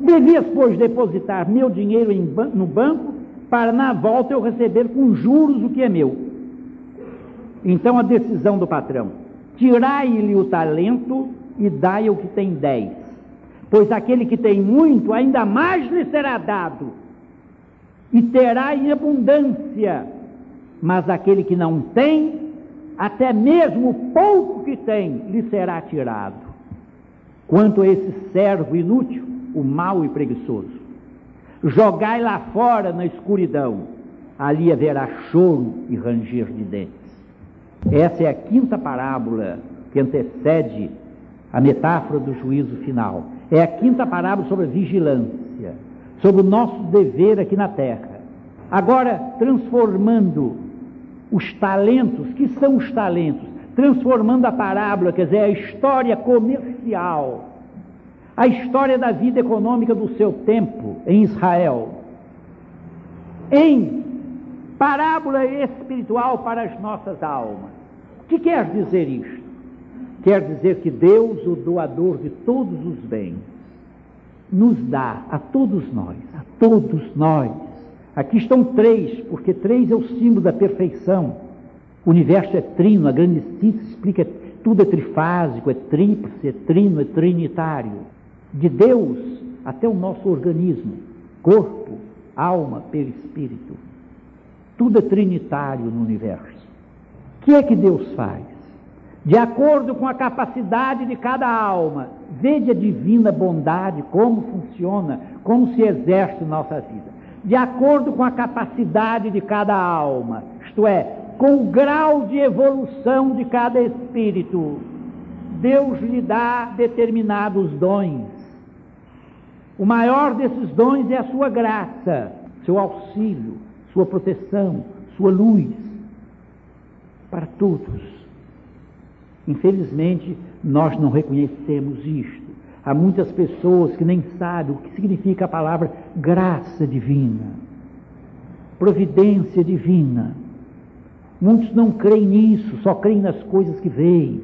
Devias, pois, depositar meu dinheiro no banco para na volta eu receber com juros o que é meu. Então a decisão do patrão: tirai-lhe o talento e dai o que tem dez. Pois aquele que tem muito, ainda mais lhe será dado, e terá em abundância. Mas aquele que não tem, até mesmo o pouco que tem, lhe será tirado. Quanto a esse servo inútil, o mau e preguiçoso, jogai lá fora na escuridão, ali haverá choro e ranger de dentes. Essa é a quinta parábola que antecede a metáfora do juízo final. É a quinta parábola sobre a vigilância, sobre o nosso dever aqui na terra. Agora, transformando os talentos, que são os talentos? Transformando a parábola, quer dizer, a história comercial, a história da vida econômica do seu tempo em Israel, em parábola espiritual para as nossas almas. O que quer dizer isto? Quer dizer que Deus, o doador de todos os bens, nos dá a todos nós, a todos nós. Aqui estão três, porque três é o símbolo da perfeição o universo é trino, a grande síntese explica tudo é trifásico, é tríplice, é trino, é trinitário. De Deus até o nosso organismo, corpo, alma, perispírito. Tudo é trinitário no universo. O que é que Deus faz? De acordo com a capacidade de cada alma, vede a divina bondade, como funciona, como se exerce nossa vida. De acordo com a capacidade de cada alma, isto é, com o grau de evolução de cada espírito, Deus lhe dá determinados dons. O maior desses dons é a sua graça, seu auxílio, sua proteção, sua luz para todos. Infelizmente, nós não reconhecemos isto. Há muitas pessoas que nem sabem o que significa a palavra graça divina, providência divina. Muitos não creem nisso, só creem nas coisas que veem,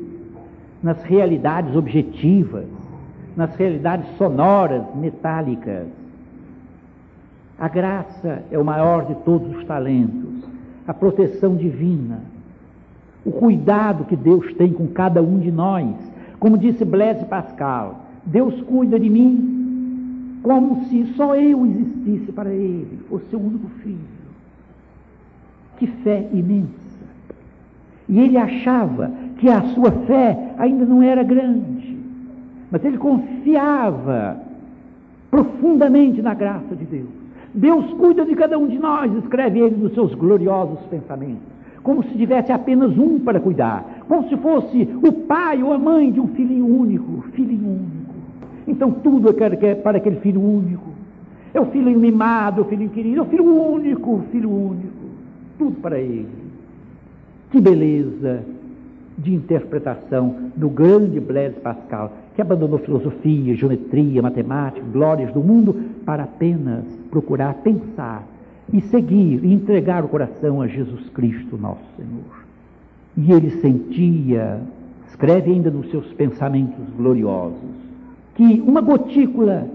nas realidades objetivas, nas realidades sonoras, metálicas. A graça é o maior de todos os talentos, a proteção divina, o cuidado que Deus tem com cada um de nós. Como disse Blaise Pascal, Deus cuida de mim como se só eu existisse para Ele, fosse seu único filho. Que fé imensa! E ele achava que a sua fé ainda não era grande, mas ele confiava profundamente na graça de Deus. Deus cuida de cada um de nós, escreve ele nos seus gloriosos pensamentos como se tivesse apenas um para cuidar, como se fosse o pai ou a mãe de um filhinho único, filhinho único. Então tudo é para aquele filho único. É o filho mimado, o filho querido, é o filho único, o filho único. Tudo para ele. Que beleza de interpretação do grande Blaise Pascal, que abandonou filosofia, geometria, matemática, glórias do mundo para apenas procurar pensar e seguir e entregar o coração a Jesus Cristo, nosso Senhor. E ele sentia, escreve ainda nos seus pensamentos gloriosos, que uma gotícula,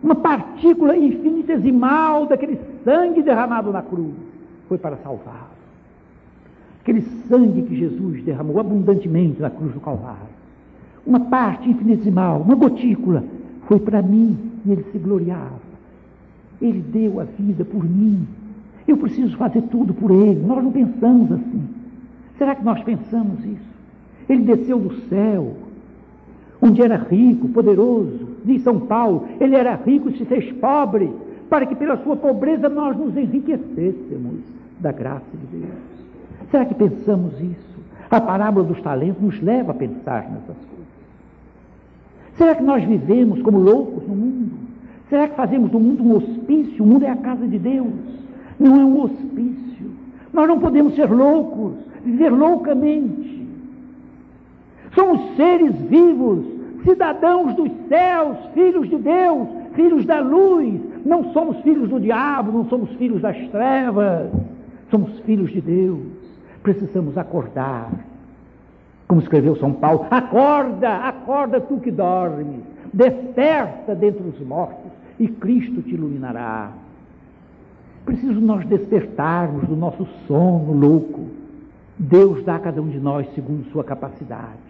uma partícula infinitesimal daquele sangue derramado na cruz foi para salvá-lo. Aquele sangue que Jesus derramou abundantemente na cruz do Calvário. Uma parte infinitesimal, uma gotícula, foi para mim e ele se gloriava. Ele deu a vida por mim. Eu preciso fazer tudo por Ele. Nós não pensamos assim. Será que nós pensamos isso? Ele desceu do céu, onde era rico, poderoso, diz São Paulo, ele era rico e se fez pobre, para que pela sua pobreza nós nos enriquecêssemos da graça de Deus. Será que pensamos isso? A parábola dos talentos nos leva a pensar nessas coisas. Será que nós vivemos como loucos no mundo? Será que fazemos do mundo um hospício? O mundo é a casa de Deus, não é um hospício. Nós não podemos ser loucos, viver loucamente. Somos seres vivos, cidadãos dos céus, filhos de Deus, filhos da luz. Não somos filhos do diabo, não somos filhos das trevas. Somos filhos de Deus. Precisamos acordar. Como escreveu São Paulo: acorda, acorda tu que dormes, desperta dentre os mortos e Cristo te iluminará. Preciso nós despertarmos do nosso sono louco. Deus dá a cada um de nós segundo sua capacidade.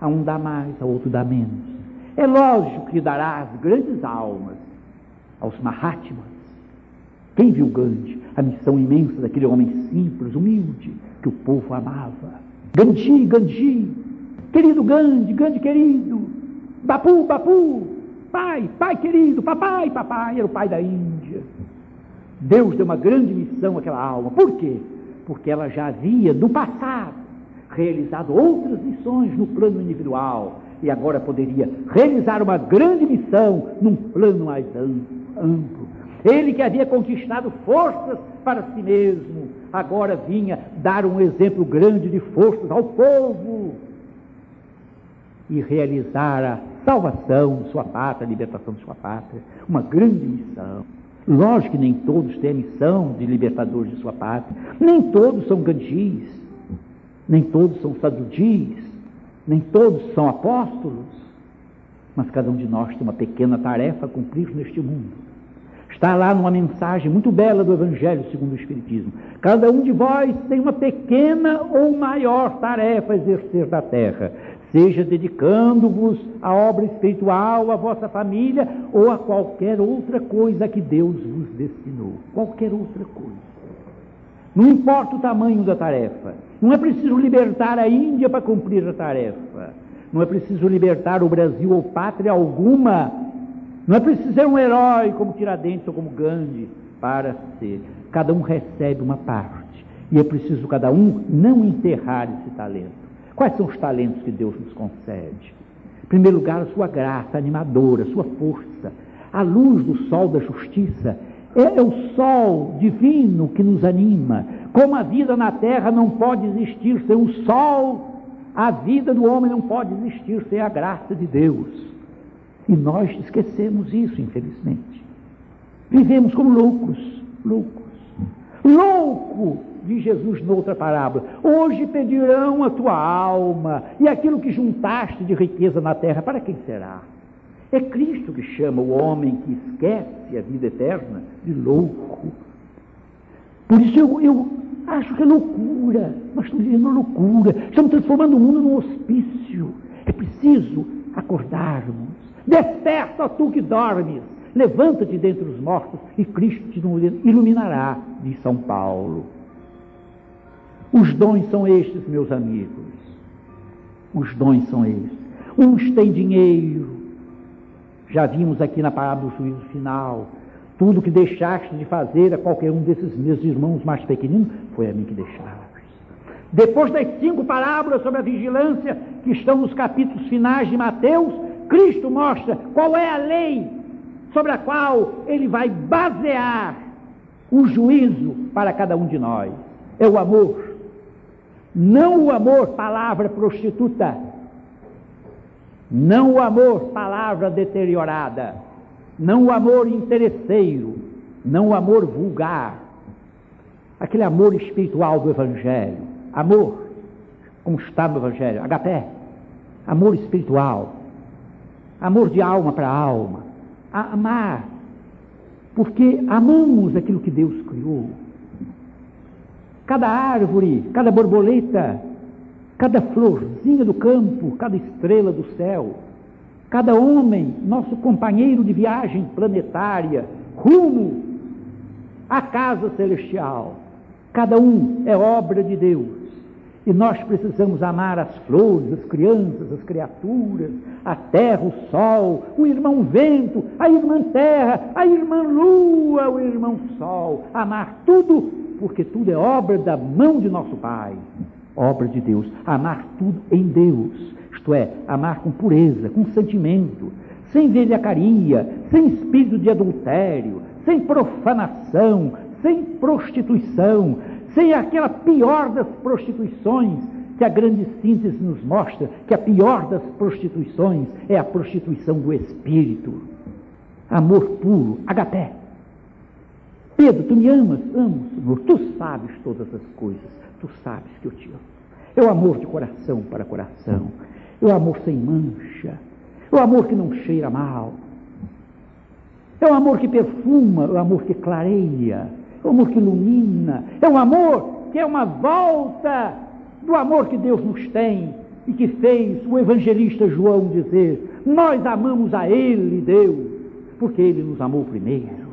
A um dá mais, a outro dá menos. É lógico que dará as grandes almas, aos Mahatmas. Quem viu Gandhi? A missão imensa daquele homem simples, humilde, que o povo amava. Gandhi, Gandhi, querido Gandhi, Gandhi querido, Bapu, Bapu, Pai, pai querido, papai, papai, era o pai da Índia. Deus deu uma grande missão àquela alma. Por quê? Porque ela já havia, no passado, realizado outras missões no plano individual e agora poderia realizar uma grande missão num plano mais amplo. Ele que havia conquistado forças para si mesmo, agora vinha dar um exemplo grande de forças ao povo e realizar a salvação de sua pátria, a libertação de sua pátria. Uma grande missão. Lógico que nem todos têm a missão de libertadores de sua pátria. Nem todos são gandhis. Nem todos são sadudis. Nem todos são apóstolos. Mas cada um de nós tem uma pequena tarefa a cumprir neste mundo. Está lá numa mensagem muito bela do Evangelho segundo o Espiritismo. Cada um de vós tem uma pequena ou maior tarefa a exercer da terra seja dedicando-vos à obra espiritual, à vossa família ou a qualquer outra coisa que Deus vos destinou. Qualquer outra coisa. Não importa o tamanho da tarefa. Não é preciso libertar a Índia para cumprir a tarefa. Não é preciso libertar o Brasil ou pátria alguma. Não é preciso ser um herói como Tiradentes ou como Gandhi para ser. Cada um recebe uma parte. E é preciso cada um não enterrar esse talento. Quais são os talentos que Deus nos concede? Em primeiro lugar, a sua graça animadora, a sua força. A luz do sol da justiça é, é o sol divino que nos anima. Como a vida na terra não pode existir sem o sol, a vida do homem não pode existir sem a graça de Deus. E nós esquecemos isso, infelizmente. Vivemos como loucos, loucos. Louco de Jesus noutra parábola. Hoje pedirão a tua alma, e aquilo que juntaste de riqueza na terra, para quem será? É Cristo que chama o homem que esquece a vida eterna de louco. Por isso eu, eu acho que é loucura. Nós estamos vivendo loucura. Estamos transformando o mundo num hospício. É preciso acordarmos. Desperta, tu que dormes. Levanta-te dentre os mortos e Cristo te iluminará, diz São Paulo. Os dons são estes, meus amigos. Os dons são estes. Uns têm dinheiro. Já vimos aqui na parábola do juízo final. Tudo que deixaste de fazer a qualquer um desses meus irmãos mais pequeninos, foi a mim que deixaste. Depois das cinco parábolas sobre a vigilância, que estão nos capítulos finais de Mateus, Cristo mostra qual é a lei sobre a qual ele vai basear o juízo para cada um de nós. É o amor. Não o amor, palavra prostituta. Não o amor, palavra deteriorada. Não o amor interesseiro. Não o amor vulgar. Aquele amor espiritual do Evangelho. Amor, como está no Evangelho. Agapé. Amor espiritual. Amor de alma para alma. A amar. Porque amamos aquilo que Deus criou cada árvore, cada borboleta, cada florzinha do campo, cada estrela do céu, cada homem, nosso companheiro de viagem planetária, rumo à casa celestial. Cada um é obra de Deus. E nós precisamos amar as flores, as crianças, as criaturas, a terra, o sol, o irmão vento, a irmã terra, a irmã lua, o irmão sol. Amar tudo porque tudo é obra da mão de nosso Pai, obra de Deus. Amar tudo em Deus, isto é, amar com pureza, com sentimento, sem velhacaria, sem espírito de adultério, sem profanação, sem prostituição, sem aquela pior das prostituições que a grande síntese nos mostra que a pior das prostituições é a prostituição do espírito. Amor puro, agapé. Pedro, tu me amas? Amo, Senhor. Tu sabes todas as coisas. Tu sabes que eu te amo. É o amor de coração para coração. É o amor sem mancha. É o amor que não cheira mal. É o amor que perfuma, é o amor que clareia, o amor que ilumina, é um amor que é uma volta do amor que Deus nos tem e que fez o evangelista João dizer: Nós amamos a Ele, Deus, porque Ele nos amou primeiro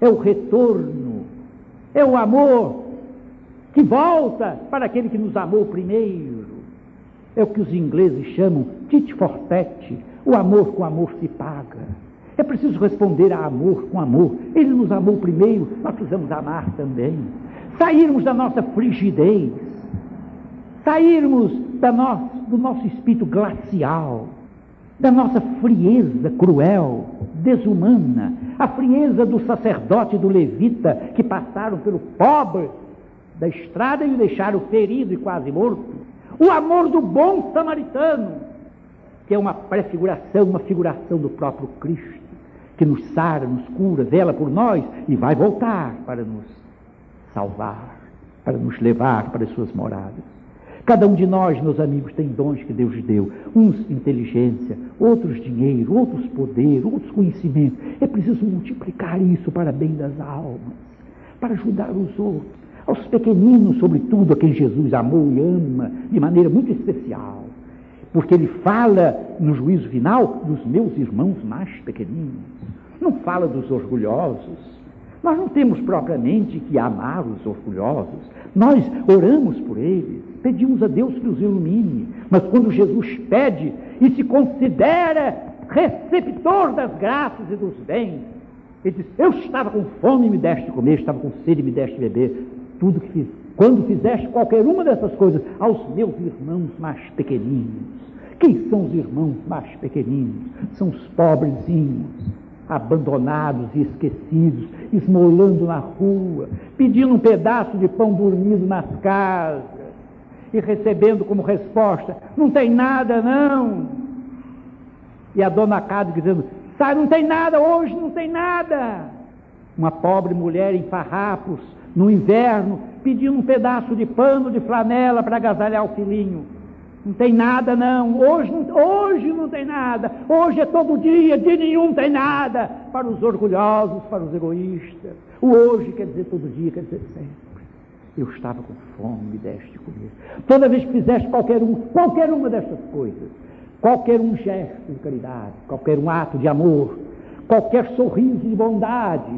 é o retorno, é o amor que volta para aquele que nos amou primeiro. É o que os ingleses chamam tit for tat, o amor com amor se paga. É preciso responder a amor com amor. Ele nos amou primeiro, nós precisamos amar também. Sairmos da nossa frigidez, sairmos da no, do nosso espírito glacial, da nossa frieza cruel, desumana, a frieza do sacerdote e do levita que passaram pelo pobre da estrada e o deixaram ferido e quase morto. O amor do bom samaritano, que é uma prefiguração, uma figuração do próprio Cristo, que nos sara, nos cura, vela por nós e vai voltar para nos salvar, para nos levar para as suas moradas. Cada um de nós, meus amigos, tem dons que Deus deu. Uns inteligência, outros dinheiro, outros poder, outros conhecimento. É preciso multiplicar isso para bem das almas, para ajudar os outros, aos pequeninos, sobretudo, a quem Jesus amou e ama de maneira muito especial. Porque ele fala no juízo final dos meus irmãos mais pequeninos. Não fala dos orgulhosos. Nós não temos propriamente que amar os orgulhosos. Nós oramos por eles, pedimos a Deus que os ilumine. Mas quando Jesus pede e se considera receptor das graças e dos bens, ele diz: Eu estava com fome e me deste comer, estava com sede e me deste beber. Tudo que fiz, quando fizeste qualquer uma dessas coisas aos meus irmãos mais pequeninos. Quem são os irmãos mais pequeninos? São os pobrezinhos, abandonados e esquecidos, esmolando na rua, pedindo um pedaço de pão dormido nas casas e recebendo como resposta: não tem nada não. E a dona Cado dizendo: sai, não tem nada hoje, não tem nada. Uma pobre mulher em farrapos, no inverno, pedindo um pedaço de pano de flanela para agasalhar o filhinho. Não tem nada, não. Hoje, hoje não tem nada. Hoje é todo dia, de nenhum tem nada. Para os orgulhosos, para os egoístas. O hoje quer dizer todo dia, quer dizer sempre. Eu estava com fome, me deste de comer. Toda vez que fizeste qualquer um, qualquer uma dessas coisas, qualquer um gesto de caridade, qualquer um ato de amor, qualquer sorriso de bondade,